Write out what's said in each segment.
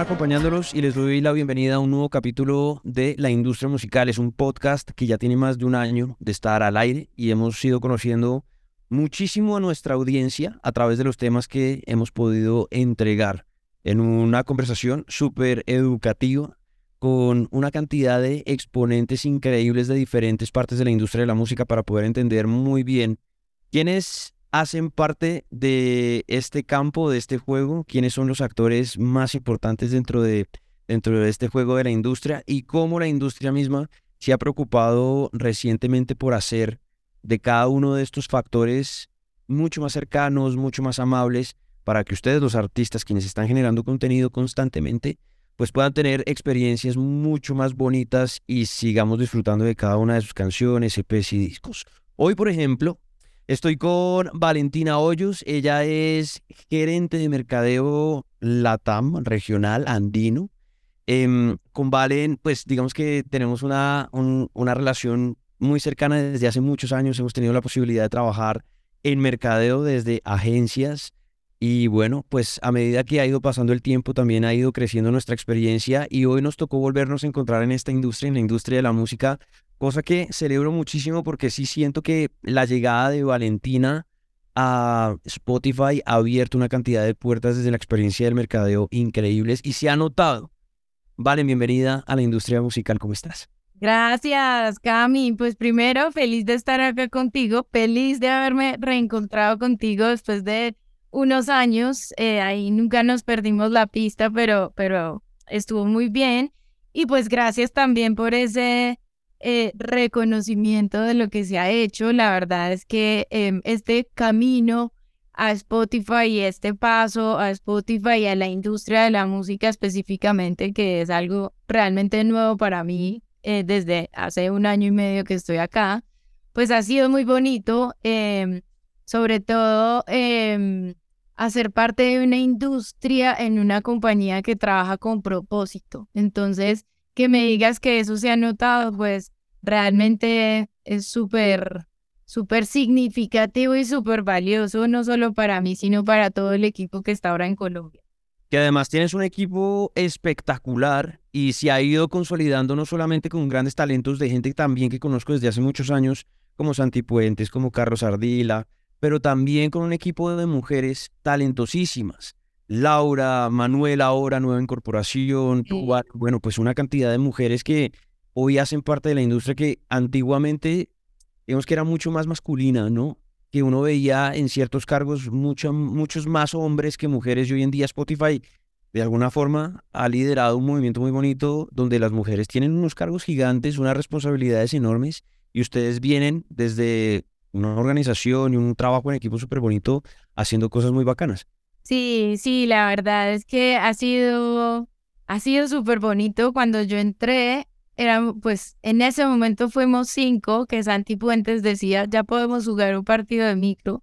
acompañándolos y les doy la bienvenida a un nuevo capítulo de La Industria Musical. Es un podcast que ya tiene más de un año de estar al aire y hemos ido conociendo muchísimo a nuestra audiencia a través de los temas que hemos podido entregar en una conversación súper educativa con una cantidad de exponentes increíbles de diferentes partes de la industria de la música para poder entender muy bien quiénes hacen parte de este campo, de este juego, quiénes son los actores más importantes dentro de, dentro de este juego de la industria y cómo la industria misma se ha preocupado recientemente por hacer de cada uno de estos factores mucho más cercanos, mucho más amables, para que ustedes, los artistas, quienes están generando contenido constantemente, pues puedan tener experiencias mucho más bonitas y sigamos disfrutando de cada una de sus canciones, EPs y discos. Hoy, por ejemplo, estoy con Valentina Hoyos. Ella es gerente de mercadeo LATAM, regional, andino. Em, con Valen, pues digamos que tenemos una, un- una relación muy cercana desde hace muchos años. Hemos tenido la posibilidad de trabajar en mercadeo desde agencias y bueno, pues a medida que ha ido pasando el tiempo también ha ido creciendo nuestra experiencia y hoy nos tocó volvernos a encontrar en esta industria, en la industria de la música, cosa que celebro muchísimo porque sí siento que la llegada de Valentina a Spotify ha abierto una cantidad de puertas desde la experiencia del mercadeo increíbles y se ha notado. Vale, bienvenida a la industria musical, ¿cómo estás? Gracias, Cami. Pues primero, feliz de estar acá contigo, feliz de haberme reencontrado contigo después de unos años. Eh, ahí nunca nos perdimos la pista, pero, pero estuvo muy bien. Y pues gracias también por ese eh, reconocimiento de lo que se ha hecho. La verdad es que em, este camino a Spotify y este paso a Spotify y a la industria de la música específicamente, que es algo realmente nuevo para mí, eh, desde hace un año y medio que estoy acá, pues ha sido muy bonito, em, sobre todo em, hacer parte de una industria en una compañía que trabaja con propósito. Entonces, que me digas que eso se ha notado, pues realmente es súper, súper significativo y súper valioso, no solo para mí, sino para todo el equipo que está ahora en Colombia. que además tienes un equipo espectacular y se ha ido consolidando no solamente con grandes talentos de gente también que conozco desde hace muchos años, como Santi Puentes, como Carlos Ardila, pero también con un equipo de mujeres talentosísimas. Laura, Manuela ahora, nueva incorporación, Sí. Bueno, pues una cantidad de mujeres que hoy hacen parte de la industria que antiguamente, digamos que era mucho más masculina, ¿no? que uno veía en ciertos cargos mucho- muchos más hombres que mujeres y hoy en día Spotify de alguna forma ha liderado un movimiento muy bonito donde las mujeres tienen unos cargos gigantes, unas responsabilidades enormes y ustedes vienen desde una organización y un trabajo en equipo súper bonito haciendo cosas muy bacanas. Sí, sí, la verdad es que ha sido, ha sido súper bonito. Cuando yo entré, era, pues en ese momento fuimos cinco, que Santi Puentes decía, ya podemos jugar un partido de micro.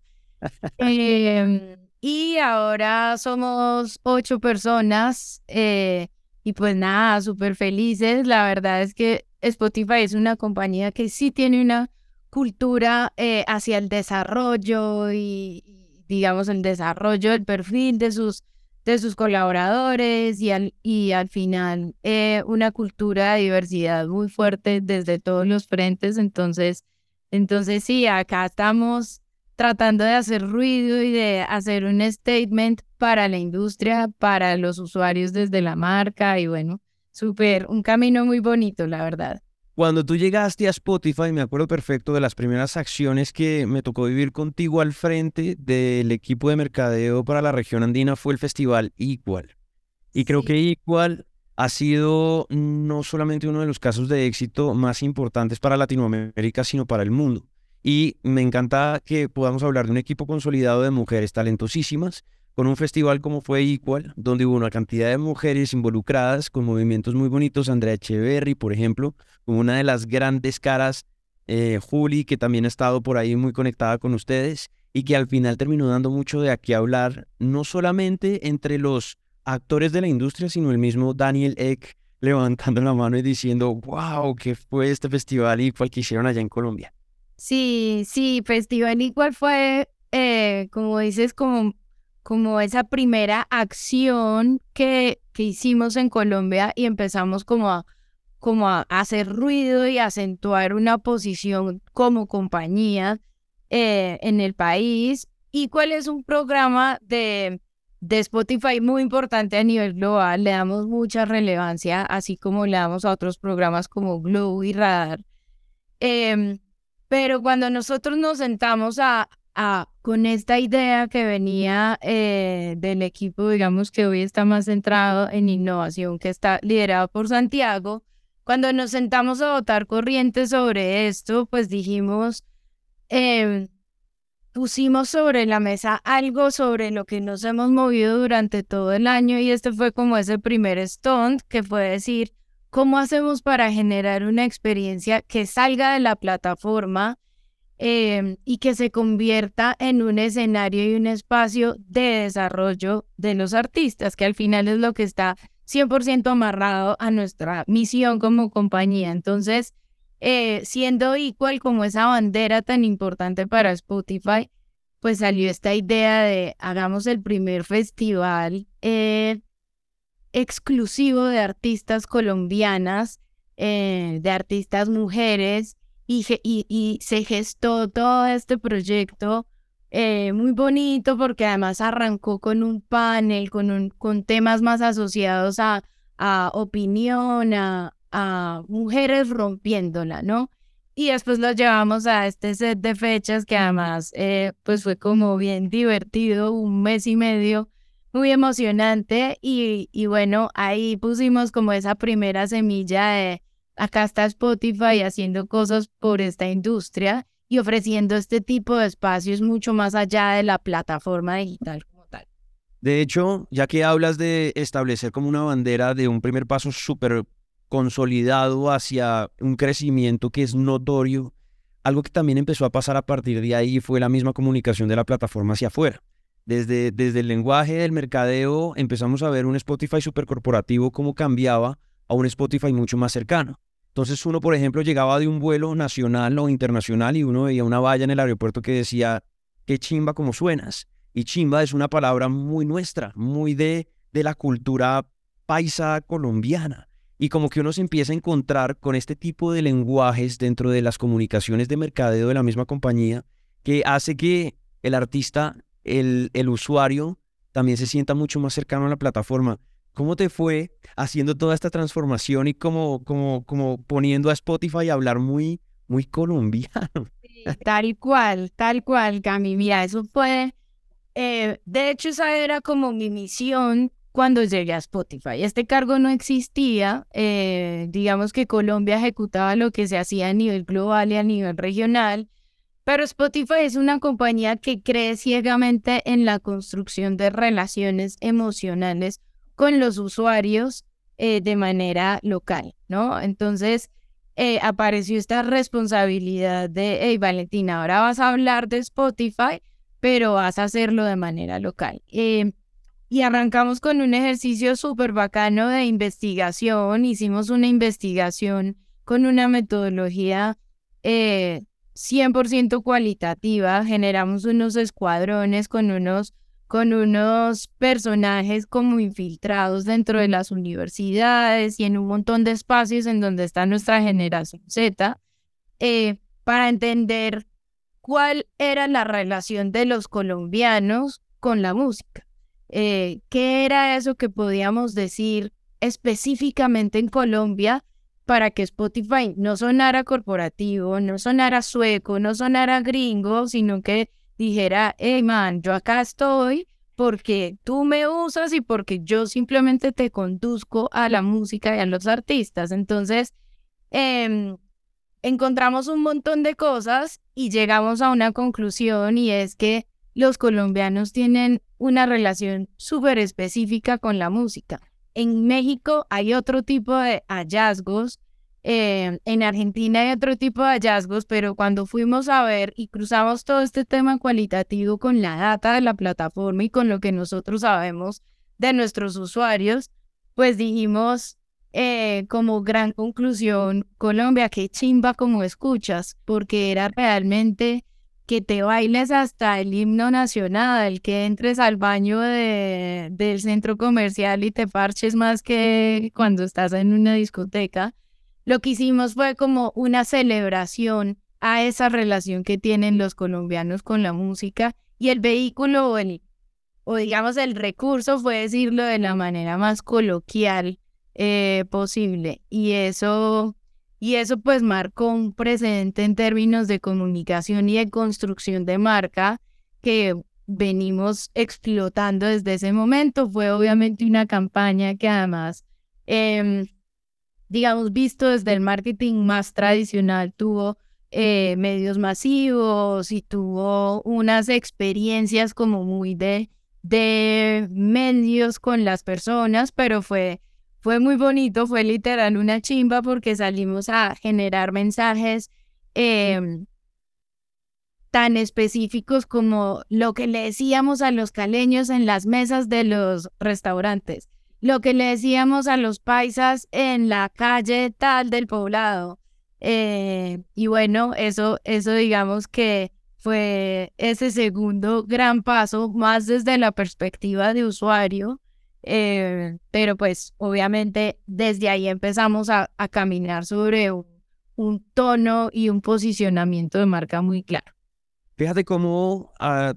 Em, y ahora somos ocho personas eh, y pues nada, súper felices. La verdad es que Spotify es una compañía que sí tiene una cultura eh, hacia el desarrollo y, digamos, el desarrollo del perfil de sus, de sus colaboradores y al, y al final eh, una cultura de diversidad muy fuerte desde todos los frentes. Entonces, entonces sí, acá estamos tratando de hacer ruido y de hacer un statement para la industria, para los usuarios desde la marca y bueno, súper, un camino muy bonito, la verdad. Cuando tú llegaste a Spotify, me acuerdo perfecto de las primeras acciones que me tocó vivir contigo al frente del equipo de mercadeo para la región andina fue el festival Equal. Y creo Sí. que Equal ha sido no solamente uno de los casos de éxito más importantes para Latinoamérica, sino para el mundo. Y me encanta que podamos hablar de un equipo consolidado de mujeres talentosísimas, con un festival como fue Equal, donde hubo una cantidad de mujeres involucradas con movimientos muy bonitos. Andrea Echeverry, por ejemplo, como una de las grandes caras, eh, Juli, que también ha estado por ahí muy conectada con ustedes y que al final terminó dando mucho de aquí hablar, no solamente entre los actores de la industria, sino el mismo Daniel Eck, levantando la mano y diciendo, wow, ¿qué fue este festival igual que hicieron allá en Colombia? Sí, sí, Festival Igual fue, eh, como dices, como, como esa primera acción que, que hicimos en Colombia y empezamos como a, como a hacer ruido y acentuar una posición como compañía eh, en el país. Igual es un programa de de Spotify muy importante a nivel global, le damos mucha relevancia, así como le damos a otros programas como Glow y Radar. Em, pero cuando nosotros nos sentamos a, a con esta idea que venía eh, del equipo, digamos que hoy está más centrado en innovación, que está liderado por Santiago, cuando nos sentamos a votar corriente sobre esto, pues dijimos, eh, pusimos sobre la mesa algo sobre lo que nos hemos movido durante todo el año y este fue como ese primer stunt que fue decir, ¿cómo hacemos para generar una experiencia que salga de la plataforma em, y que se convierta en un escenario y un espacio de desarrollo de los artistas, que al final es lo que está 100% amarrado a nuestra misión como compañía? Entonces, eh, siendo igual como esa bandera tan importante para Spotify, pues salió esta idea de hagamos el primer festival eh, exclusivo de artistas colombianas, eh, de artistas mujeres, y, y, se gestó todo este proyecto muy bonito porque además arrancó con un panel, con, un, con temas más asociados a, a opinión, a, a mujeres rompiéndola, ¿no? Y después lo llevamos a este set de fechas que además eh, pues fue como bien divertido, un mes y medio, muy emocionante y, y bueno, ahí pusimos como esa primera semilla de acá está Spotify haciendo cosas por esta industria y ofreciendo este tipo de espacios mucho más allá de la plataforma digital como tal. De hecho, ya que hablas de establecer como una bandera de un primer paso súper consolidado hacia un crecimiento que es notorio. Algo que también empezó a pasar a partir de ahí fue la misma comunicación de la plataforma hacia afuera. Desde, desde el lenguaje del mercadeo empezamos a ver un Spotify supercorporativo como cambiaba a un Spotify mucho más cercano. Entonces uno, por ejemplo, llegaba de un vuelo nacional o internacional y uno veía una valla en el aeropuerto que decía, qué chimba como suenas. Y chimba es una palabra muy nuestra, muy de, de la cultura paisa colombiana y como que uno se empieza a encontrar con este tipo de lenguajes dentro de las comunicaciones de mercadeo de la misma compañía que hace que el artista, el, el usuario, también se sienta mucho más cercano a la plataforma. ¿Cómo te fue haciendo toda esta transformación y como, como, como poniendo a Spotify a hablar muy, muy colombiano? tal cual, tal cual, Cami. Mira, eso fue, eh, de hecho, esa era como mi misión cuando llegué a Spotify. Este cargo no existía, eh, digamos que Colombia ejecutaba lo que se hacía a nivel global y a nivel regional, pero Spotify es una compañía que cree ciegamente en la construcción de relaciones emocionales con los usuarios eh, de manera local, ¿no? Entonces, eh, apareció esta responsabilidad de, hey, Valentina, ahora vas a hablar de Spotify, pero vas a hacerlo de manera local. Y arrancamos con un ejercicio súper bacano de investigación. Hicimos una investigación con una metodología 100% eh, cualitativa. Generamos unos escuadrones con unos, con unos personajes como infiltrados dentro de las universidades y en un montón de espacios en donde está nuestra generación Z, eh, para entender cuál era la relación de los colombianos con la música. Eh, qué era eso que podíamos decir específicamente en Colombia para que Spotify no sonara corporativo, no sonara sueco, no sonara gringo, sino que dijera, hey man, yo acá estoy porque tú me usas y porque yo simplemente te conduzco a la música y a los artistas. Entonces, em, encontramos un montón de cosas y llegamos a una conclusión y es que los colombianos tienen una relación súper específica con la música. En México hay otro tipo de hallazgos, eh, en Argentina hay otro tipo de hallazgos, pero cuando fuimos a ver y cruzamos todo este tema cualitativo con la data de la plataforma y con lo que nosotros sabemos de nuestros usuarios, pues dijimos, eh, como gran conclusión, Colombia, qué chimba como escuchas, porque era realmente que te bailes hasta el himno nacional, que entres al baño de, del centro comercial y te parches más que cuando estás en una discoteca. Lo que hicimos fue como una celebración a esa relación que tienen los colombianos con la música y el vehículo o, el, o digamos el recurso fue decirlo de la manera más coloquial eh, posible. Y eso, y eso pues marcó un precedente en términos de comunicación y de construcción de marca que venimos explotando desde ese momento. Fue obviamente una campaña que además, em, digamos, visto desde el marketing más tradicional, tuvo eh, medios masivos y tuvo unas experiencias como muy de, de medios con las personas, pero fue fue muy bonito, fue literal una chimba porque salimos a generar mensajes em, tan específicos como lo que le decíamos a los caleños en las mesas de los restaurantes, lo que le decíamos a los paisas en la calle tal del poblado. Eh, y bueno, eso, eso digamos que fue ese segundo gran paso, más desde la perspectiva de usuario, eh, pero pues obviamente desde ahí empezamos a, caminar sobre un, tono y un posicionamiento de marca muy claro. Fíjate cómo a,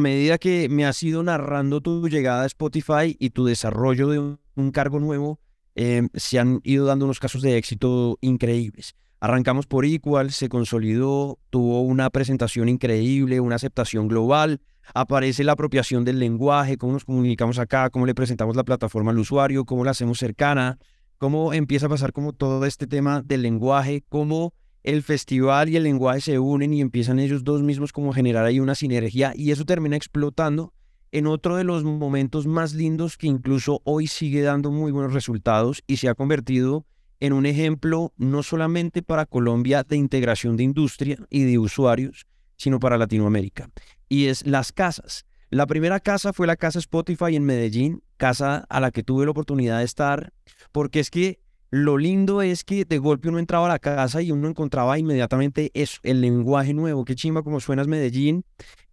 medida que me has ido narrando tu llegada a Spotify y tu desarrollo de un, cargo nuevo, eh, se han ido dando unos casos de éxito increíbles. Arrancamos por Equal, se consolidó, tuvo una presentación increíble, una aceptación global, aparece la apropiación del lenguaje, cómo nos comunicamos acá, cómo le presentamos la plataforma al usuario, cómo la hacemos cercana, cómo empieza a pasar como todo este tema del lenguaje, cómo el festival y el lenguaje se unen y empiezan ellos dos mismos como a generar ahí una sinergia y eso termina explotando en otro de los momentos más lindos que incluso hoy sigue dando muy buenos resultados y se ha convertido en un ejemplo no solamente para Colombia de integración de industria y de usuarios, sino para Latinoamérica y es las casas. La primera casa fue la casa Spotify en Medellín, casa a la que tuve la oportunidad de estar, porque es que lo lindo es que de golpe uno entraba a la casa y uno encontraba inmediatamente eso, el lenguaje nuevo, qué chimba como suenas Medellín,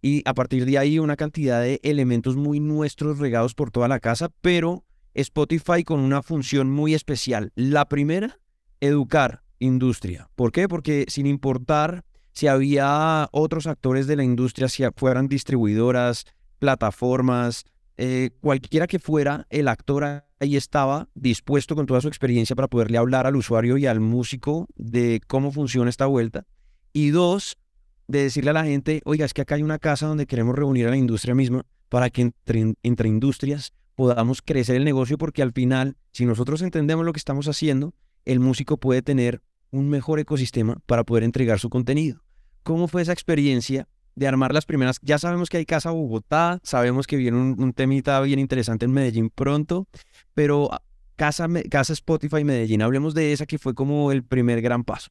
y a partir de ahí una cantidad de elementos muy nuestros regados por toda la casa, pero Spotify con una función muy especial. La primera, educar industria. ¿Por qué? Porque sin importar si había otros actores de la industria, si fueran distribuidoras, plataformas, eh, cualquiera que fuera el actor ahí estaba dispuesto con toda su experiencia para poderle hablar al usuario y al músico de cómo funciona esta vuelta. Y dos, de decirle a la gente, oiga, es que acá hay una casa donde queremos reunir a la industria misma para que entre, entre industrias podamos crecer el negocio porque al final, si nosotros entendemos lo que estamos haciendo, el músico puede tener un mejor ecosistema para poder entregar su contenido. ¿Cómo fue esa experiencia de armar las primeras? Ya sabemos que hay Casa Bogotá, sabemos que viene un, temita bien interesante en Medellín pronto, pero ah, Casa, Casa Spotify Medellín, hablemos de esa que fue como el primer gran paso.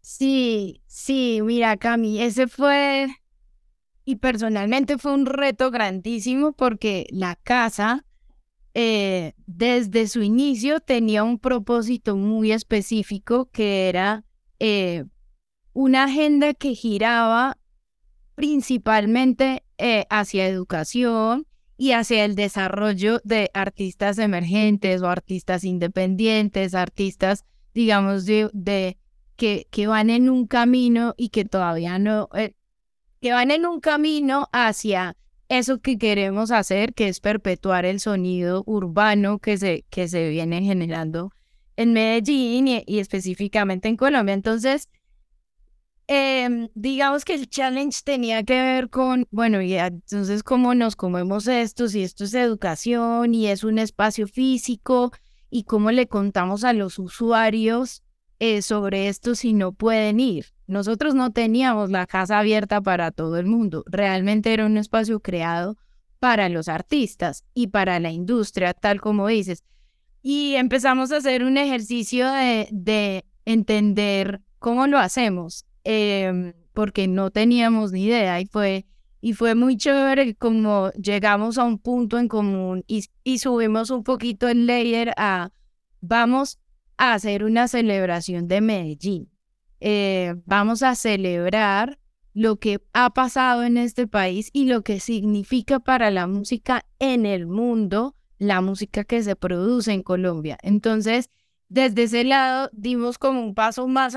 Sí, sí, mira, Cami, ese fue, y personalmente fue un reto grandísimo porque la casa, eh, desde su inicio, tenía un propósito muy específico que era eh, una agenda que giraba principalmente eh, hacia educación y hacia el desarrollo de artistas emergentes o artistas independientes, artistas, digamos, de, que, que, van en un camino y que todavía no, eh, que van en un camino hacia eso que queremos hacer, que es perpetuar el sonido urbano que se, que se viene generando en Medellín y específicamente en Colombia. Entonces, Em, digamos que el challenge tenía que ver con, bueno, y entonces cómo nos comemos esto, si esto es educación y es un espacio físico y cómo le contamos a los usuarios eh, sobre esto si no pueden ir. Nosotros no teníamos la casa abierta para todo el mundo, realmente era un espacio creado para los artistas y para la industria, tal como dices. Y empezamos a hacer un ejercicio de, de entender cómo lo hacemos Em, porque no teníamos ni idea y fue, y fue muy chévere como llegamos a un punto en común y, y subimos un poquito el layer a, vamos a hacer una celebración de Medellín. Eh, vamos a celebrar lo que ha pasado en este país y lo que significa para la música en el mundo, la música que se produce en Colombia. Entonces, desde ese lado dimos como un paso más,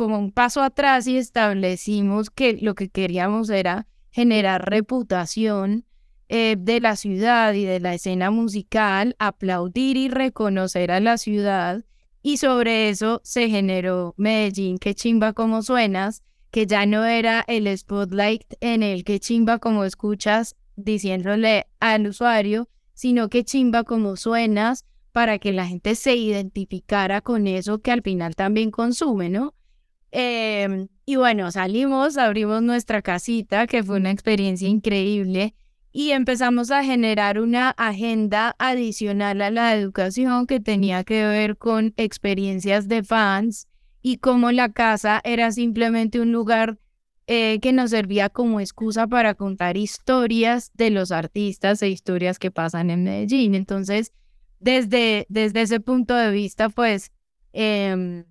como un paso atrás y establecimos que lo que queríamos era generar reputación eh, de la ciudad y de la escena musical, aplaudir y reconocer a la ciudad. Y sobre eso se generó Medellín, que chimba como suenas, que ya no era el spotlight en el que chimba como escuchas diciéndole al usuario, sino que chimba como suenas para que la gente se identificara con eso que al final también consume, ¿no? Em, y bueno, salimos, abrimos nuestra casita, que fue una experiencia increíble, y empezamos a generar una agenda adicional a la educación que tenía que ver con experiencias de fans y cómo la casa era simplemente un lugar eh, que nos servía como excusa para contar historias de los artistas e historias que pasan en Medellín. Entonces, desde, desde ese punto de vista, pues em,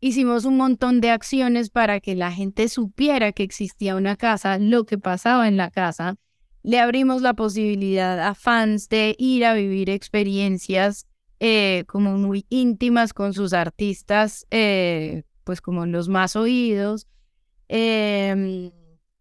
hicimos un montón de acciones para que la gente supiera que existía una casa, lo que pasaba en la casa. Le abrimos la posibilidad a fans de ir a vivir experiencias eh, como muy íntimas con sus artistas, eh, pues como los más oídos. Em,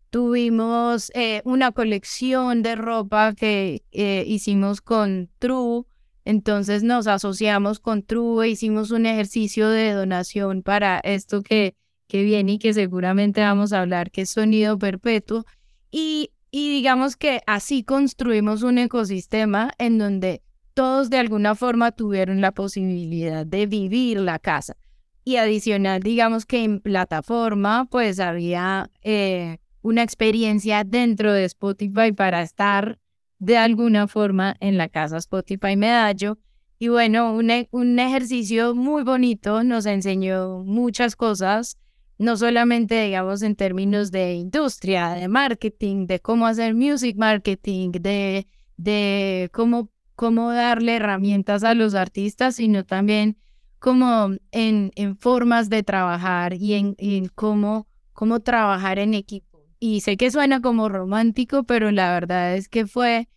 tuvimos eh, una colección de ropa que hicimos con True, entonces nos asociamos con True, hicimos un ejercicio de donación para esto que, que viene y que seguramente vamos a hablar, que es sonido perpetuo. Y, y digamos que así construimos un ecosistema en donde todos de alguna forma tuvieron la posibilidad de vivir la casa. Y adicional, digamos que en plataforma, pues había eh, una experiencia dentro de Spotify para estar de alguna forma en la casa Spotify Medallo. Y bueno, un, e, un ejercicio muy bonito, nos enseñó muchas cosas, no solamente, digamos, en términos de industria, de marketing, de cómo hacer music marketing, de, de cómo cómo darle herramientas a los artistas, sino también como en, en formas de trabajar y en, cómo, cómo trabajar en equipo. Y sé que suena como romántico, pero la verdad es que fue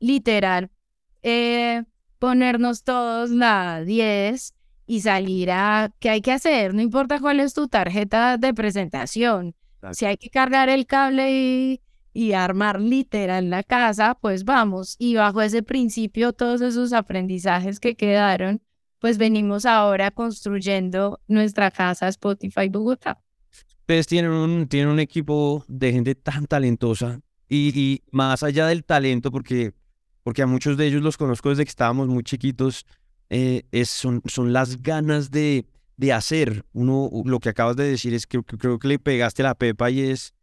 literal eh, ponernos todos la 10 y salir a qué hay que hacer, no importa cuál es tu tarjeta de presentación. Si hay que cargar el cable y y armar literal la casa, pues vamos. Y bajo ese principio, todos esos aprendizajes que quedaron, pues venimos ahora construyendo nuestra casa Spotify Bogotá. Ustedes tienen un, tienen un equipo de gente tan talentosa y, más allá del talento, porque, porque a muchos de ellos los conozco desde que estábamos muy chiquitos, eh, es, son, son las ganas de, de hacer. Uno, lo que acabas de decir es que creo que le pegaste la pepa y es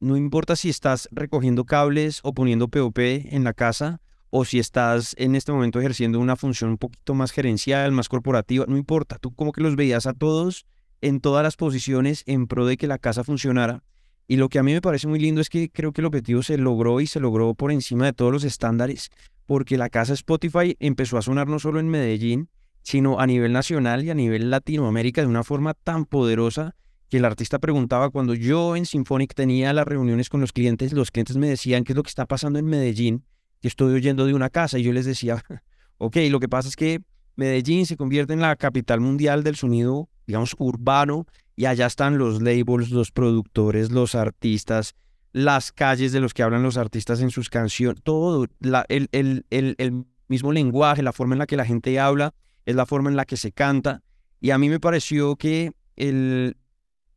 no importa si estás recogiendo cables o poniendo POP en la casa o si estás en este momento ejerciendo una función un poquito más gerencial, más corporativa, no importa, tú como que los veías a todos en todas las posiciones en pro de que la casa funcionara. Y lo que a mí me parece muy lindo es que creo que el objetivo se logró y se logró por encima de todos los estándares, porque la casa Spotify empezó a sonar no solo en Medellín, sino a nivel nacional y a nivel Latinoamérica de una forma tan poderosa que el artista preguntaba cuando yo en Symphonic tenía las reuniones con los clientes, los clientes me decían qué es lo que está pasando en Medellín, que estoy oyendo de una casa y yo les decía, ok, lo que pasa es que Medellín se convierte en la capital mundial del sonido, digamos, urbano y allá están los labels, los productores, los artistas, las calles de los que hablan los artistas en sus canciones, todo, el, el, el, el mismo lenguaje, la forma en la que la gente habla, es la forma en la que se canta. Y a mí me pareció que el,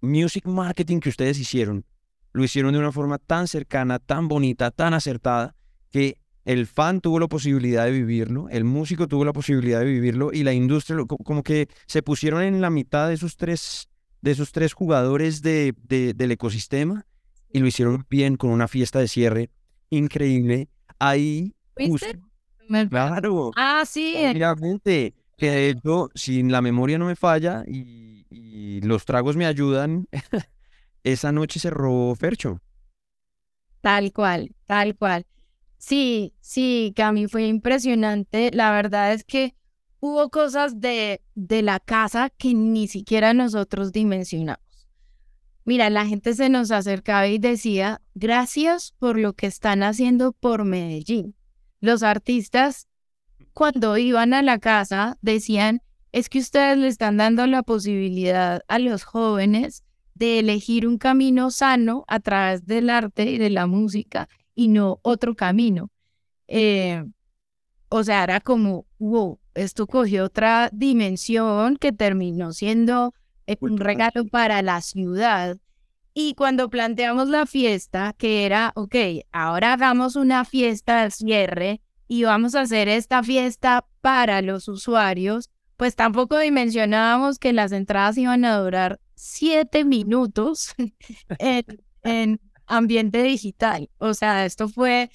music marketing que ustedes hicieron, lo hicieron de una forma tan cercana, tan bonita, tan acertada, que el fan tuvo la posibilidad de vivirlo, el músico tuvo la posibilidad de vivirlo y la industria, como que se pusieron en la mitad de esos tres, de esos tres jugadores de, del ecosistema y lo hicieron bien con una fiesta de cierre increíble. Ahí... Claro. Ah, sí. Obviamente, que de hecho, si la memoria no me falla y y los tragos me ayudan, esa noche se robó Fercho. Tal cual, tal cual. Sí, sí, Cami, fue impresionante. La verdad es que hubo cosas de, de la casa que ni siquiera nosotros dimensionamos. Mira, la gente se nos acercaba y decía, gracias por lo que están haciendo por Medellín. Los artistas, cuando iban a la casa, decían, es que ustedes le están dando la posibilidad a los jóvenes de elegir un camino sano a través del arte y de la música y no otro camino. Eh, o sea, era como, wow, esto cogió otra dimensión que terminó siendo eh, un regalo para la ciudad. Y cuando planteamos la fiesta, que era, ok, ahora hagamos una fiesta al cierre y vamos a hacer esta fiesta para los usuarios, pues tampoco dimensionábamos que las entradas iban a durar siete minutos en, ambiente digital. O sea, esto fue...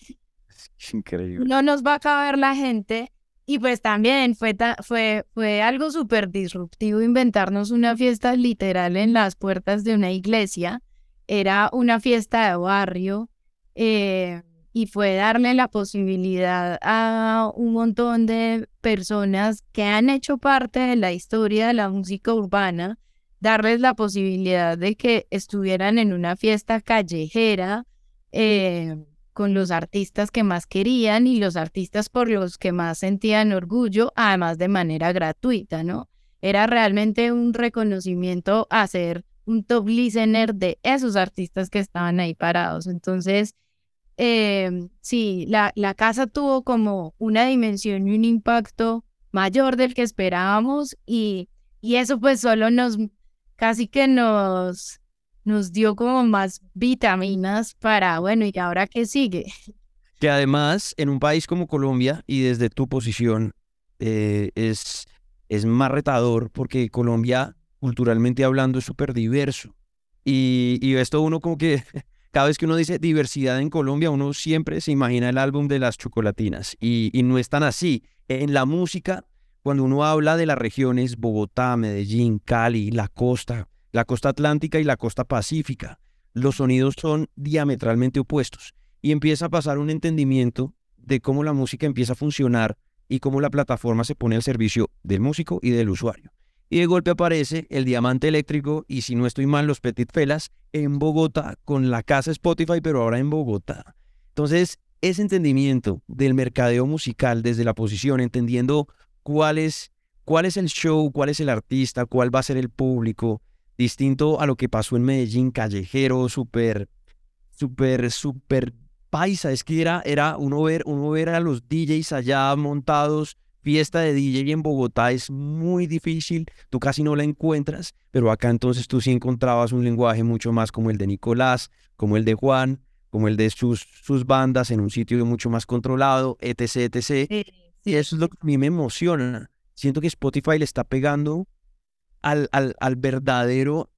Increíble. No nos va a caber la gente y pues también fue, fue, fue algo súper disruptivo inventarnos una fiesta literal en las puertas de una iglesia. Era una fiesta de barrio eh, y fue darle la posibilidad a un montón de personas que han hecho parte de la historia de la música urbana, darles la posibilidad de que estuvieran en una fiesta callejera. Eh, con los artistas que más querían y los artistas por los que más sentían orgullo, además de manera gratuita, ¿no? Era realmente un reconocimiento a ser un top listener de esos artistas que estaban ahí parados. Entonces, em, sí, la, la casa tuvo como una dimensión y un impacto mayor del que esperábamos y, y eso pues solo nos, casi que nos nos dio como más vitaminas para, bueno, ¿y ahora qué sigue? Que además, en un país como Colombia y desde tu posición, eh, es, es más retador porque Colombia, culturalmente hablando, es súper diverso. Y, y esto uno como que, cada vez que uno dice diversidad en Colombia, uno siempre se imagina el álbum de las chocolatinas. Y, y no es tan así. En la música, cuando uno habla de las regiones, Bogotá, Medellín, Cali, la costa, la costa atlántica y la costa pacífica. Los sonidos son diametralmente opuestos y empieza a pasar un entendimiento de cómo la música empieza a funcionar y cómo la plataforma se pone al servicio del músico y del usuario. Y de golpe aparece el diamante eléctrico y si no estoy mal, los Petit Felas en Bogotá con la casa Spotify, pero ahora en Bogotá. Entonces, ese entendimiento del mercadeo musical desde la posición, entendiendo cuál es, cuál es el show, cuál es el artista, cuál va a ser el público, distinto a lo que pasó en Medellín, callejero, súper, súper, súper paisa. Es que era, era uno, ver, uno ver a los DJs allá montados, fiesta de DJ en Bogotá es muy difícil, tú casi no la encuentras, pero acá entonces tú sí encontrabas un lenguaje mucho más como el de Nicolás, como el de Juan, como el de sus, sus bandas en un sitio mucho más controlado, etc, etc. Y eso es lo que a mí me emociona. Siento que Spotify le está pegando al, al, al verdadero,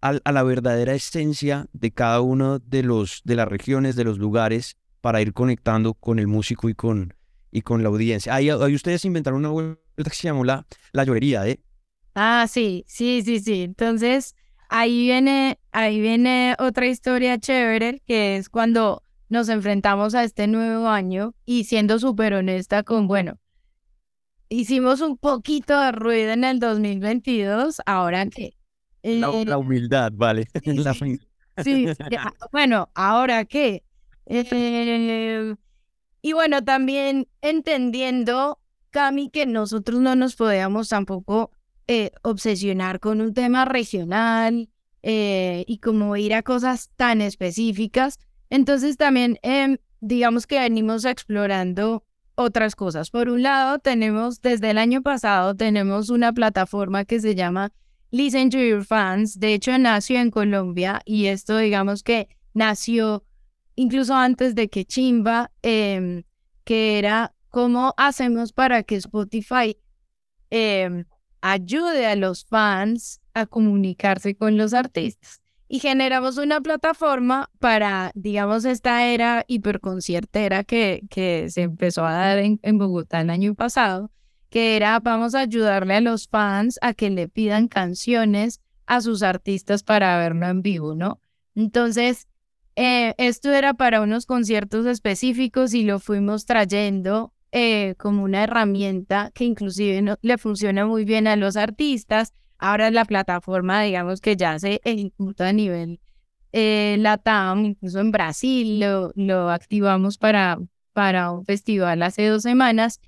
al, a la verdadera esencia de cada uno de, los, de las regiones, de los lugares, para ir conectando con el músico y con, y con la audiencia. Ahí, ahí ustedes inventaron una vuelta que se llamó la, la llorería, ¿eh? Ah, sí, sí, sí, sí. Entonces, ahí viene, ahí viene otra historia chévere, que es cuando nos enfrentamos a este nuevo año y siendo súper honesta con, bueno, hicimos un poquito de ruido en el 2022, ahora qué. La, eh, humildad, vale. Sí, bueno, ahora qué. Eh, y bueno, también entendiendo, Cami, que nosotros no nos podíamos tampoco eh, obsesionar con un tema regional y como ir a cosas tan específicas. Entonces también, em, digamos que venimos explorando otras cosas. Por un lado, tenemos, desde el año pasado, tenemos una plataforma que se llama Listen to Your Fans. De hecho, nació en Colombia y esto, digamos que nació incluso antes de que Chimba, em, que era cómo hacemos para que Spotify em, ayude a los fans a comunicarse con los artistas y generamos una plataforma para, digamos, esta era hiperconciertera que, que se empezó a dar en, en, Bogotá el año pasado, que era vamos a ayudarle a los fans a que le pidan canciones a sus artistas para verlo en vivo, ¿no? Entonces, eh, esto era para unos conciertos específicos y lo fuimos trayendo eh, como una herramienta que inclusive le funciona muy bien a los artistas. Ahora la plataforma, digamos que ya se ejecuta a nivel eh, Latam, incluso en Brasil, lo, lo activamos para, para un festival hace dos semanas.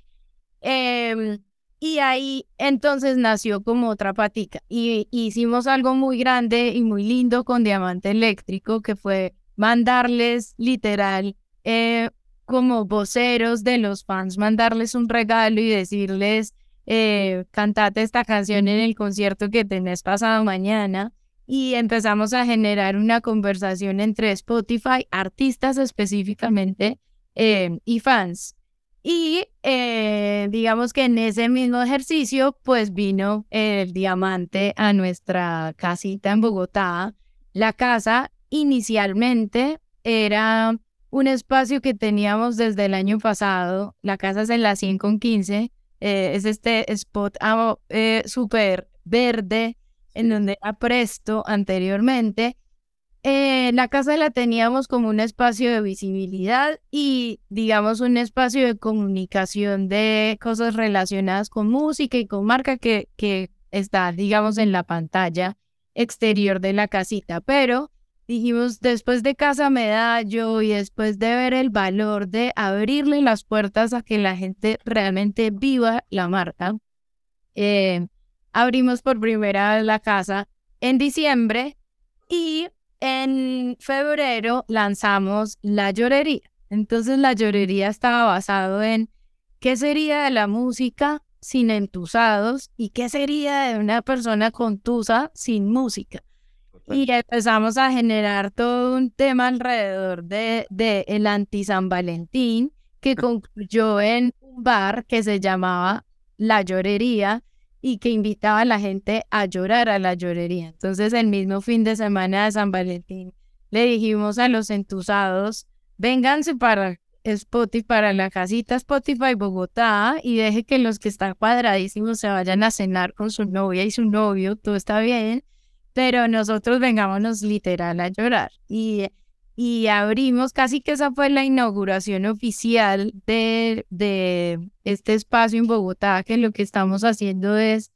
Em, y ahí entonces nació como otra patica. Y hicimos algo muy grande y muy lindo con Diamante Eléctrico, que fue mandarles literal eh, como voceros de los fans, mandarles un regalo y decirles, eh, cantate esta canción en el concierto que tenés pasado mañana. Y empezamos a generar una conversación entre Spotify, artistas específicamente, eh, y fans. Y eh, digamos que en ese mismo ejercicio, pues vino el diamante a nuestra casita en Bogotá. La casa inicialmente era un espacio que teníamos desde el año pasado. La casa es en la 100 con 15. Eh, es este spot eh, súper verde en donde ha presto anteriormente. Eh, la casa la teníamos como un espacio de visibilidad y, digamos, un espacio de comunicación de cosas relacionadas con música y con marca que, que está, digamos, en la pantalla exterior de la casita. Pero dijimos, después de Casa Medallo y después de ver el valor de abrirle las puertas a que la gente realmente viva la marca, eh, abrimos por primera vez la casa en diciembre y en febrero lanzamos La Llorería. Entonces la llorería estaba basado en qué sería de la música sin entusados y qué sería de una persona contusa sin música. Y empezamos a generar todo un tema alrededor de, de el anti San Valentín, que concluyó en un bar que se llamaba La Llorería y que invitaba a la gente a llorar a la llorería. Entonces, el mismo fin de semana de San Valentín, le dijimos a los entusados, vénganse para Spotify, para la casita Spotify Bogotá y deje que los que están cuadradísimos se vayan a cenar con su novia y su novio, todo está bien pero nosotros vengámonos literal a llorar. Y, y abrimos, casi que esa fue la inauguración oficial de, de este espacio en Bogotá, que lo que estamos haciendo es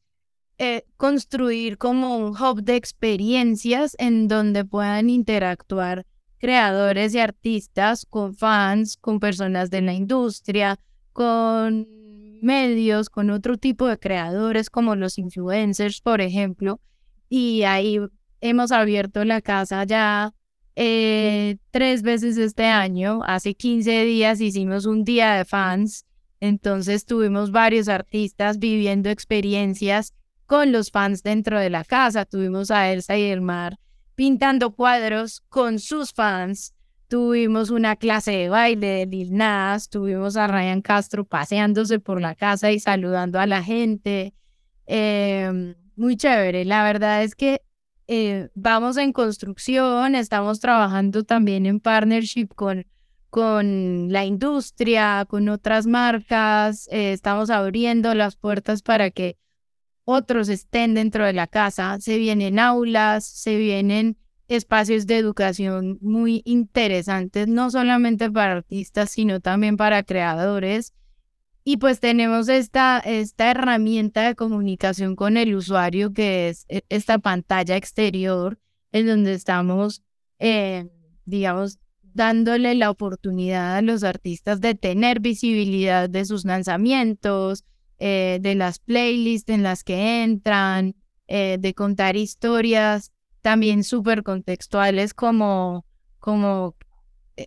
eh, construir como un hub de experiencias en donde puedan interactuar creadores y artistas con fans, con personas de la industria, con medios, con otro tipo de creadores como los influencers, por ejemplo, y ahí hemos abierto la casa ya eh, tres veces este año. Hace 15 días hicimos un día de fans, entonces tuvimos varios artistas viviendo experiencias con los fans dentro de la casa. Tuvimos a Elsa y el Mar pintando cuadros con sus fans. Tuvimos una clase de baile de Lil Nas, tuvimos a Ryan Castro paseándose por la casa y saludando a la gente. Eh, muy chévere. La verdad es que eh, vamos en construcción, estamos trabajando también en partnership con, con la industria, con otras marcas, eh, estamos abriendo las puertas para que otros estén dentro de la casa, se vienen aulas, se vienen espacios de educación muy interesantes, no solamente para artistas, sino también para creadores. Y pues tenemos esta, esta herramienta de comunicación con el usuario que es e, esta pantalla exterior en donde estamos, eh, digamos, dándole la oportunidad a los artistas de tener visibilidad de sus lanzamientos, eh, de las playlists en las que entran, eh, de contar historias también súper contextuales como, como eh,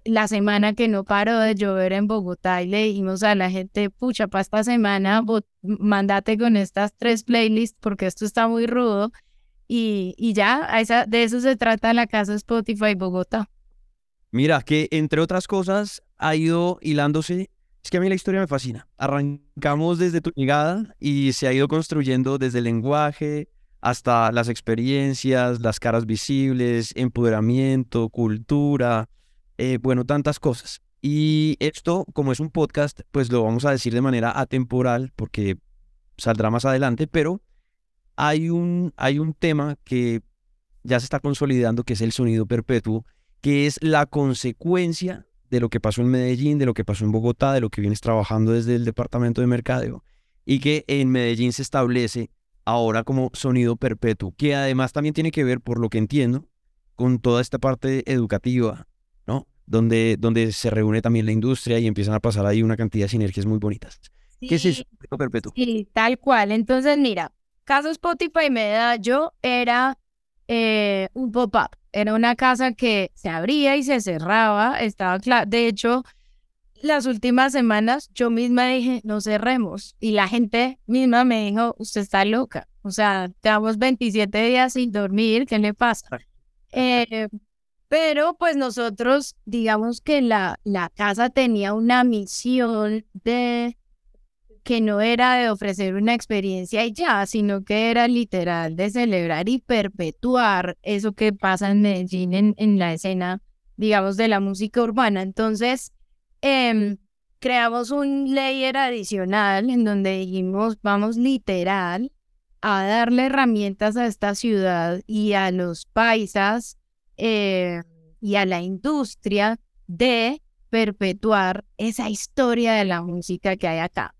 la semana que no paró de llover en Bogotá y le dijimos a la gente, pucha, para esta semana mandate con estas tres playlists porque esto está muy rudo. Y, y ya, de eso se trata la casa Spotify Bogotá. Mira, que entre otras cosas ha ido hilándose. Es que a mí la historia me fascina. Arrancamos desde tu llegada y se ha ido construyendo desde el lenguaje hasta las experiencias, las caras visibles, empoderamiento, cultura, eh, bueno, tantas cosas. Y esto, como es un podcast, pues lo vamos a decir de manera atemporal porque saldrá más adelante, pero hay un, hay un tema que ya se está consolidando, que es el sonido perpetuo, que es la consecuencia de lo que pasó en Medellín, de lo que pasó en Bogotá, de lo que vienes trabajando desde el departamento de mercadeo y que en Medellín se establece ahora como sonido perpetuo, que además también tiene que ver, por lo que entiendo, con toda esta parte educativa. Donde, donde se reúne también la industria y empiezan a pasar ahí una cantidad de sinergias muy bonitas. ¿Qué es eso, perpetuo? Sí, tal cual. Entonces, mira, caso Spotify me da, yo era eh, un pop-up. Era una casa que se abría y se cerraba. Estaba claro. De hecho, las últimas semanas yo misma dije, no cerremos. Y la gente misma me dijo, usted está loca. O sea, llevamos 27 días sin dormir, ¿qué le pasa? Eh, pero pues nosotros, digamos que la, la casa tenía una misión de que no era de ofrecer una experiencia y ya, sino que era literal de celebrar y perpetuar eso que pasa en Medellín en, en la escena, digamos, de la música urbana. Entonces, em, creamos un layer adicional en donde dijimos, vamos literal a darle herramientas a esta ciudad y a los paisas eh, y a la industria de perpetuar esa historia de la música que hay acá.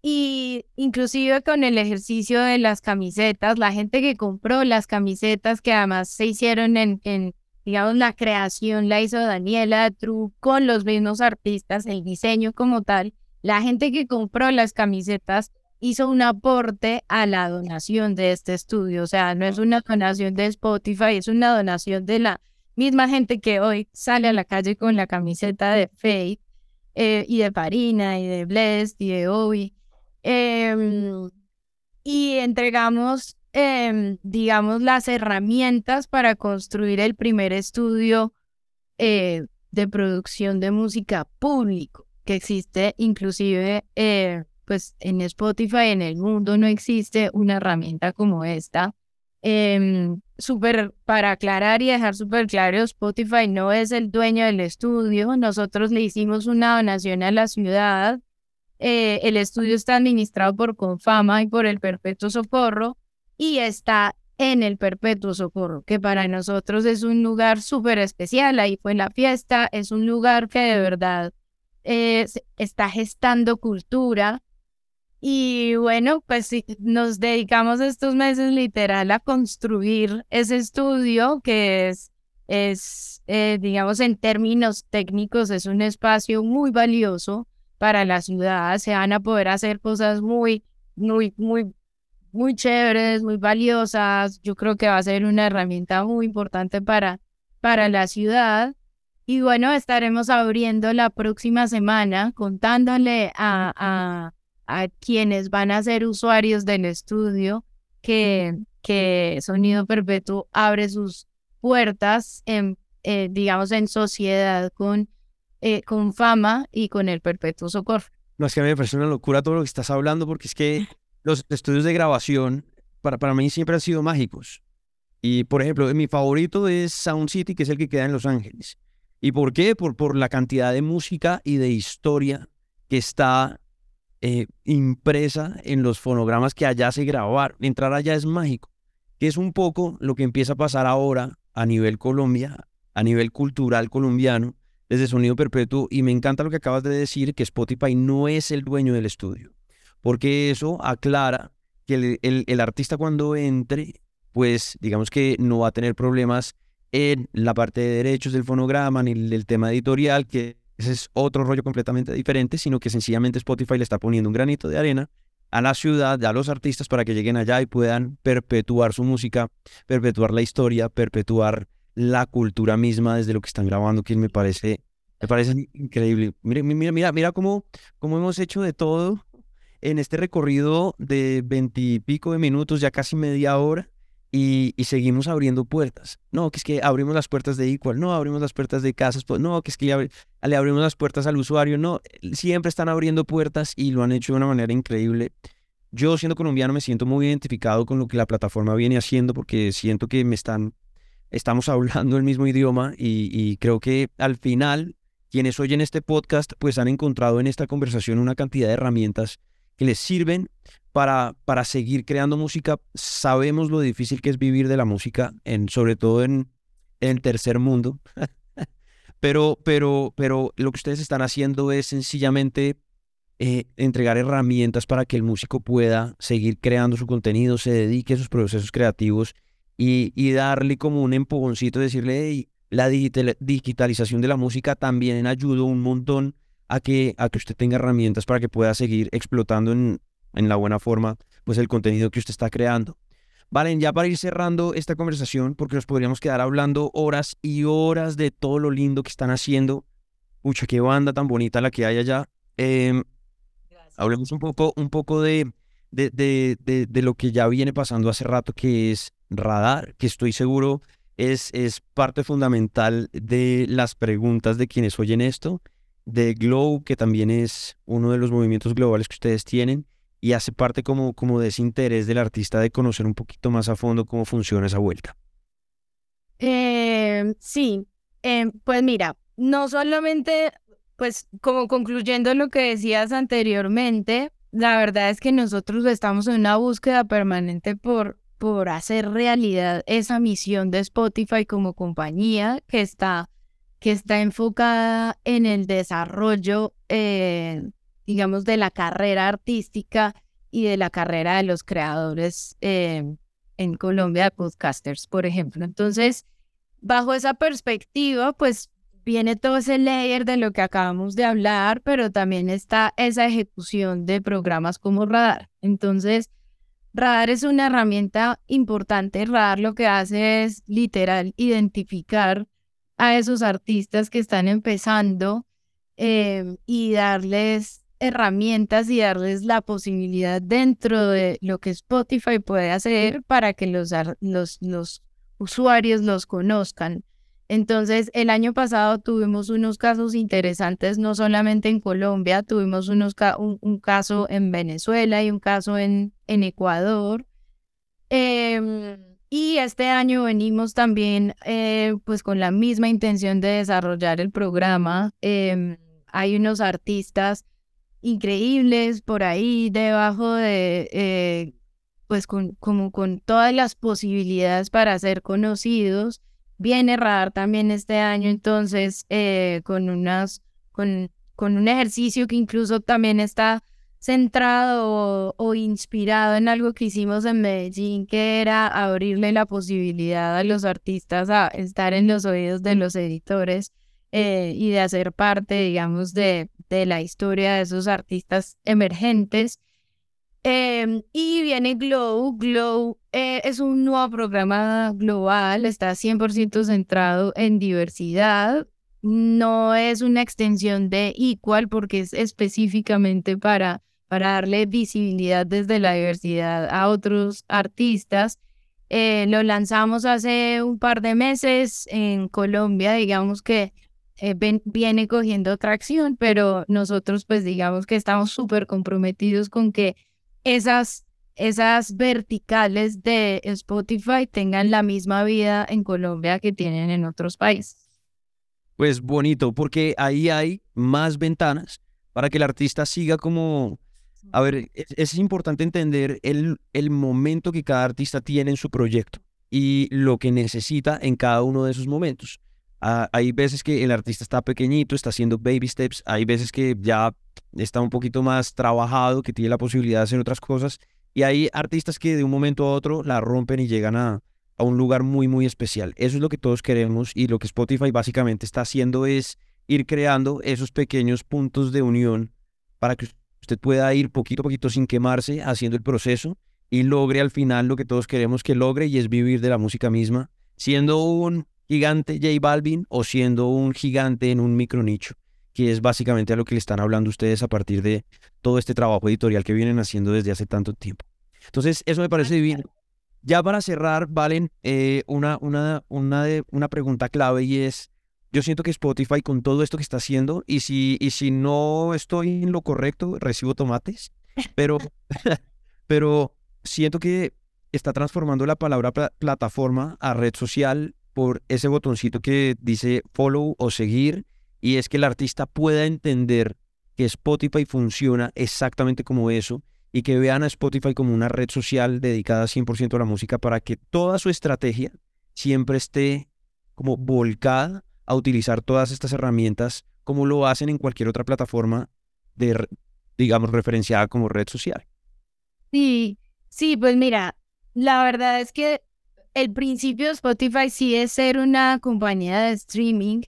Y inclusive con el ejercicio de las camisetas, la gente que compró las camisetas que además se hicieron en, en digamos, la creación la hizo Daniela True con los mismos artistas, el diseño como tal, la gente que compró las camisetas hizo un aporte a la donación de este estudio. O sea, no es una donación de Spotify, es una donación de la misma gente que hoy sale a la calle con la camiseta de Faith eh, y de Parina y de Blessed y de Obi. Em, y entregamos, em, digamos, las herramientas para construir el primer estudio eh, de producción de música público que existe inclusive eh, pues en Spotify en el mundo no existe una herramienta como esta. Eh, para aclarar y dejar súper claro, Spotify no es el dueño del estudio. Nosotros le hicimos una donación a la ciudad eh, el estudio está administrado por Confama y por el Perpetuo Socorro y está en el Perpetuo Socorro, que para nosotros es un lugar súper especial. Ahí fue la fiesta, es un lugar que de verdad eh, está gestando cultura. Y bueno, pues nos dedicamos estos meses literal a construir ese estudio que es, es eh, digamos, en términos técnicos, es un espacio muy valioso para la ciudad, se van a poder hacer cosas muy, muy, muy, muy chéveres, muy valiosas. Yo creo que va a ser una herramienta muy importante para, para la ciudad. Y bueno, estaremos abriendo la próxima semana contándole a, a, a quienes van a ser usuarios del estudio que, que Sonido Perpetuo abre sus puertas en, eh, digamos, en sociedad con eh, con fama y con el perpetuo socorro. No, es que a mí me parece una locura todo lo que estás hablando, porque es que los estudios de grabación para, para mí siempre han sido mágicos. Y, por ejemplo, mi favorito es Sound City, que es el que queda en Los Ángeles. ¿Y por qué? Por, por la cantidad de música y de historia que está eh, impresa en los fonogramas que allá se grabar. Entrar allá es mágico, que es un poco lo que empieza a pasar ahora a nivel Colombia, a nivel cultural colombiano, desde Sonido Perpetuo y me encanta lo que acabas de decir, que Spotify no es el dueño del estudio, porque eso aclara que el, artista cuando entre, pues digamos que no va a tener problemas en la parte de derechos del fonograma ni el, tema editorial, que ese es otro rollo completamente diferente, sino que sencillamente Spotify le está poniendo un granito de arena a la ciudad, a los artistas para que lleguen allá y puedan perpetuar su música, perpetuar la historia, perpetuar la cultura misma desde lo que están grabando, que me parece, me parece increíble. Mira, mira, mira, mira cómo, cómo hemos hecho de todo en este recorrido de veintipico de minutos, ya casi media hora, y, y, seguimos abriendo puertas. No, que es que abrimos las puertas de Equal, no, abrimos las puertas de casas, pues, no, que es que le, le abrimos las puertas al usuario, no, siempre están abriendo puertas y lo han hecho de una manera increíble. Yo siendo colombiano me siento muy identificado con lo que la plataforma viene haciendo porque siento que me están estamos hablando el mismo idioma y, creo que al final quienes oyen este podcast pues han encontrado en esta conversación una cantidad de herramientas que les sirven para, para seguir creando música. Sabemos lo difícil que es vivir de la música, en, sobre todo en, el tercer mundo. pero, pero, pero lo que ustedes están haciendo es sencillamente eh, entregar herramientas para que el músico pueda seguir creando su contenido, se dedique a sus procesos creativos y, y darle como un empujoncito, decirle, la digitalización de la música también ayudó un montón a que, a que usted tenga herramientas para que pueda seguir explotando en, en la buena forma pues el contenido que usted está creando. Valen, ya para ir cerrando esta conversación, porque nos podríamos quedar hablando horas y horas de todo lo lindo que están haciendo. Pucha, qué banda tan bonita la que hay allá. Eh, hablemos un poco, un poco de, de, de, de, lo que ya viene pasando hace rato, que es Radar, que estoy seguro es, es parte fundamental de las preguntas de quienes oyen esto, de Glow, que también es uno de los movimientos globales que ustedes tienen, y hace parte como, como de ese interés del artista de conocer un poquito más a fondo cómo funciona esa vuelta. Eh, sí, eh, pues mira, no solamente, pues como concluyendo lo que decías anteriormente, la verdad es que nosotros estamos en una búsqueda permanente por, por hacer realidad esa misión de Spotify como compañía que está, que está enfocada en el desarrollo eh, digamos, de la carrera artística y de la carrera de los creadores eh, en Colombia de podcasters, por ejemplo. Entonces, bajo esa perspectiva, pues viene todo ese layer de lo que acabamos de hablar, pero también está esa ejecución de programas como Radar. Entonces, Radar es una herramienta importante. Radar lo que hace es literal identificar a esos artistas que están empezando eh, y darles herramientas y darles la posibilidad dentro de lo que Spotify puede hacer para que los, los, los usuarios los conozcan. Entonces, el año pasado tuvimos unos casos interesantes, no solamente en Colombia, tuvimos unos un, caso en Venezuela y un caso en, en Ecuador. Em, y este año venimos también eh, pues con la misma intención de desarrollar el programa. Em, hay unos artistas increíbles por ahí debajo de, eh, pues con, como con todas las posibilidades para ser conocidos. Viene Radar también este año, entonces, eh, con, unas, con, con un ejercicio que incluso también está centrado o, inspirado en algo que hicimos en Medellín, que era abrirle la posibilidad a los artistas a estar en los oídos de los editores eh, y de hacer parte, digamos, de, de la historia de esos artistas emergentes. Em, y viene Glow. Glow eh, es un nuevo programa global, está 100% centrado en diversidad. No es una extensión de Equal porque es específicamente para, para darle visibilidad desde la diversidad a otros artistas. Eh, lo lanzamos hace un par de meses en Colombia, digamos que eh, viene cogiendo tracción, pero nosotros pues digamos que estamos súper comprometidos con que esas, esas verticales de Spotify tengan la misma vida en Colombia que tienen en otros países. Pues bonito, porque ahí hay más ventanas para que el artista siga como... A ver, es, es importante entender el, el momento que cada artista tiene en su proyecto y lo que necesita en cada uno de esos momentos. Ah, hay veces que el artista está pequeñito, está haciendo baby steps, hay veces que ya está un poquito más trabajado, que tiene la posibilidad de hacer otras cosas, y hay artistas que de un momento a otro la rompen y llegan a, a un lugar muy, muy especial. Eso es lo que todos queremos y lo que Spotify básicamente está haciendo es ir creando esos pequeños puntos de unión para que usted pueda ir poquito a poquito sin quemarse haciendo el proceso y logre al final lo que todos queremos que logre y es vivir de la música misma, siendo un gigante J Balvin o siendo un gigante en un micro nicho, que es básicamente a lo que le están hablando ustedes a partir de todo este trabajo editorial que vienen haciendo desde hace tanto tiempo. Entonces, eso me parece divino. Ya para cerrar, Valen, eh, una, una, una, de, una pregunta clave y es, yo siento que Spotify con todo esto que está haciendo, y si, y si no estoy en lo correcto, recibo tomates, pero, pero siento que está transformando la palabra plataforma a red social por ese botoncito que dice follow o seguir y es que el artista pueda entender que Spotify funciona exactamente como eso y que vean a Spotify como una red social dedicada 100% a la música para que toda su estrategia siempre esté como volcada a utilizar todas estas herramientas como lo hacen en cualquier otra plataforma de, digamos, referenciada como red social. Sí, sí, pues mira, la verdad es que el principio de Spotify sí es ser una compañía de streaming,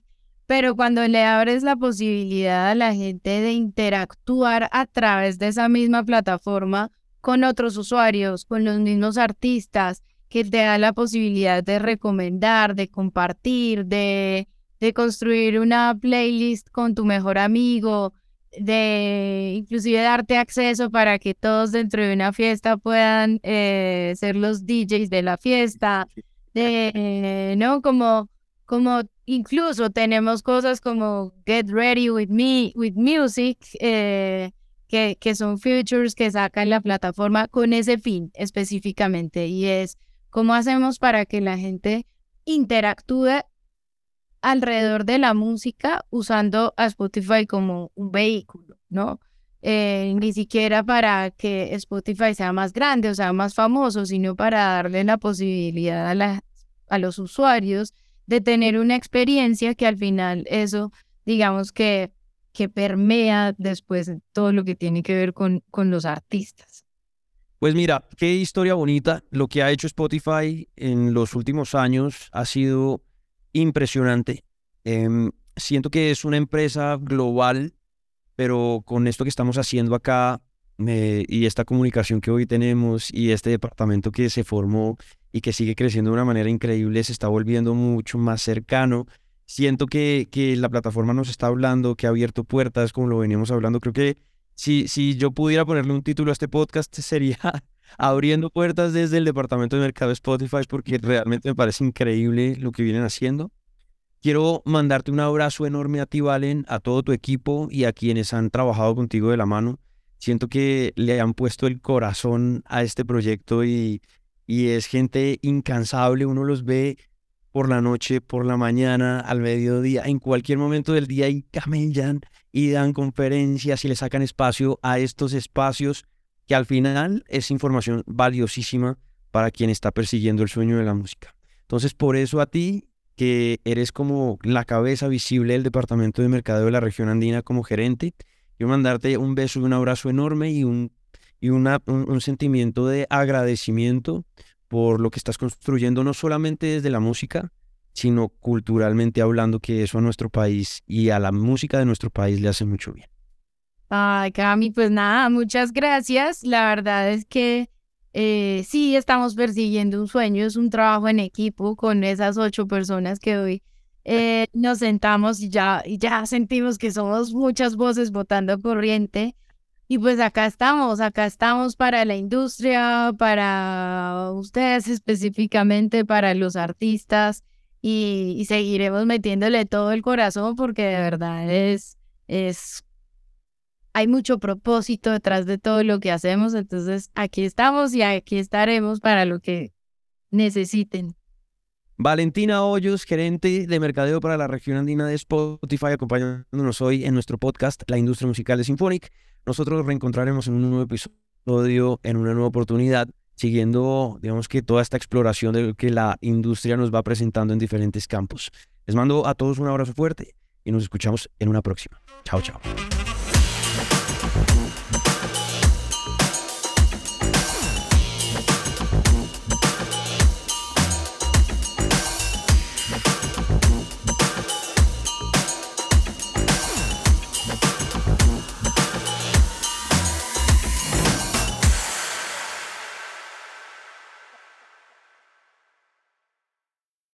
pero cuando le abres la posibilidad a la gente de interactuar a través de esa misma plataforma con otros usuarios, con los mismos artistas, que te da la posibilidad de recomendar, de compartir, de, de construir una playlist con tu mejor amigo, de inclusive darte acceso para que todos dentro de una fiesta puedan eh, ser los DJs de la fiesta, de, eh, ¿no? Como, como incluso tenemos cosas como Get Ready With Me, With Music, eh, que, que son features que sacan la plataforma con ese fin específicamente y es cómo hacemos para que la gente interactúe alrededor de la música usando a Spotify como un vehículo, ¿no? Eh, ni siquiera para que Spotify sea más grande o sea más famoso, sino para darle la posibilidad a, a los usuarios de tener una experiencia que al final eso, digamos que, que permea después todo lo que tiene que ver con, con los artistas. Pues mira, qué historia bonita. Lo que ha hecho Spotify en los últimos años ha sido impresionante. Em, siento que es una empresa global, pero con esto que estamos haciendo acá y esta comunicación que hoy tenemos y este departamento que se formó y que sigue creciendo de una manera increíble, se está volviendo mucho más cercano. Siento que, que la plataforma nos está hablando, que ha abierto puertas, como lo veníamos hablando. Creo que si, si yo pudiera ponerle un título a este podcast sería abriendo puertas desde el departamento de mercado Spotify porque realmente me parece increíble lo que vienen haciendo. Quiero mandarte un abrazo enorme a ti, Valen, a todo tu equipo y a quienes han trabajado contigo de la mano. Siento que le han puesto el corazón a este proyecto y, y es gente incansable. Uno los ve por la noche, por la mañana, al mediodía, en cualquier momento del día y camellan y dan conferencias y le sacan espacio a estos espacios que al final es información valiosísima para quien está persiguiendo el sueño de la música. Entonces, por eso a ti, que eres como la cabeza visible del Departamento de Mercadeo de la región andina como gerente, yo mandarte un beso y un abrazo enorme y un, y una, un, sentimiento de agradecimiento por lo que estás construyendo, no solamente desde la música, sino culturalmente hablando, que eso a nuestro país y a la música de nuestro país le hace mucho bien. Ay, Cami, pues nada, muchas gracias. La verdad es que eh, sí estamos persiguiendo un sueño, es un trabajo en equipo con esas ocho personas que hoy eh, nos sentamos y ya, y ya sentimos que somos muchas voces votando corriente. Y pues acá estamos, acá estamos para la industria, para ustedes específicamente, para los artistas y, y seguiremos metiéndole todo el corazón porque de verdad es, es hay mucho propósito detrás de todo lo que hacemos, entonces aquí estamos y aquí estaremos para lo que necesiten. Valentina Hoyos, gerente de mercadeo para la región andina de Spotify, acompañándonos hoy en nuestro podcast La Industria Musical de Symphonic. Nosotros nos reencontraremos en un nuevo episodio, en una nueva oportunidad, siguiendo, digamos que toda esta exploración de lo que la industria nos va presentando en diferentes campos. Les mando a todos un abrazo fuerte y nos escuchamos en una próxima. Chao, chao.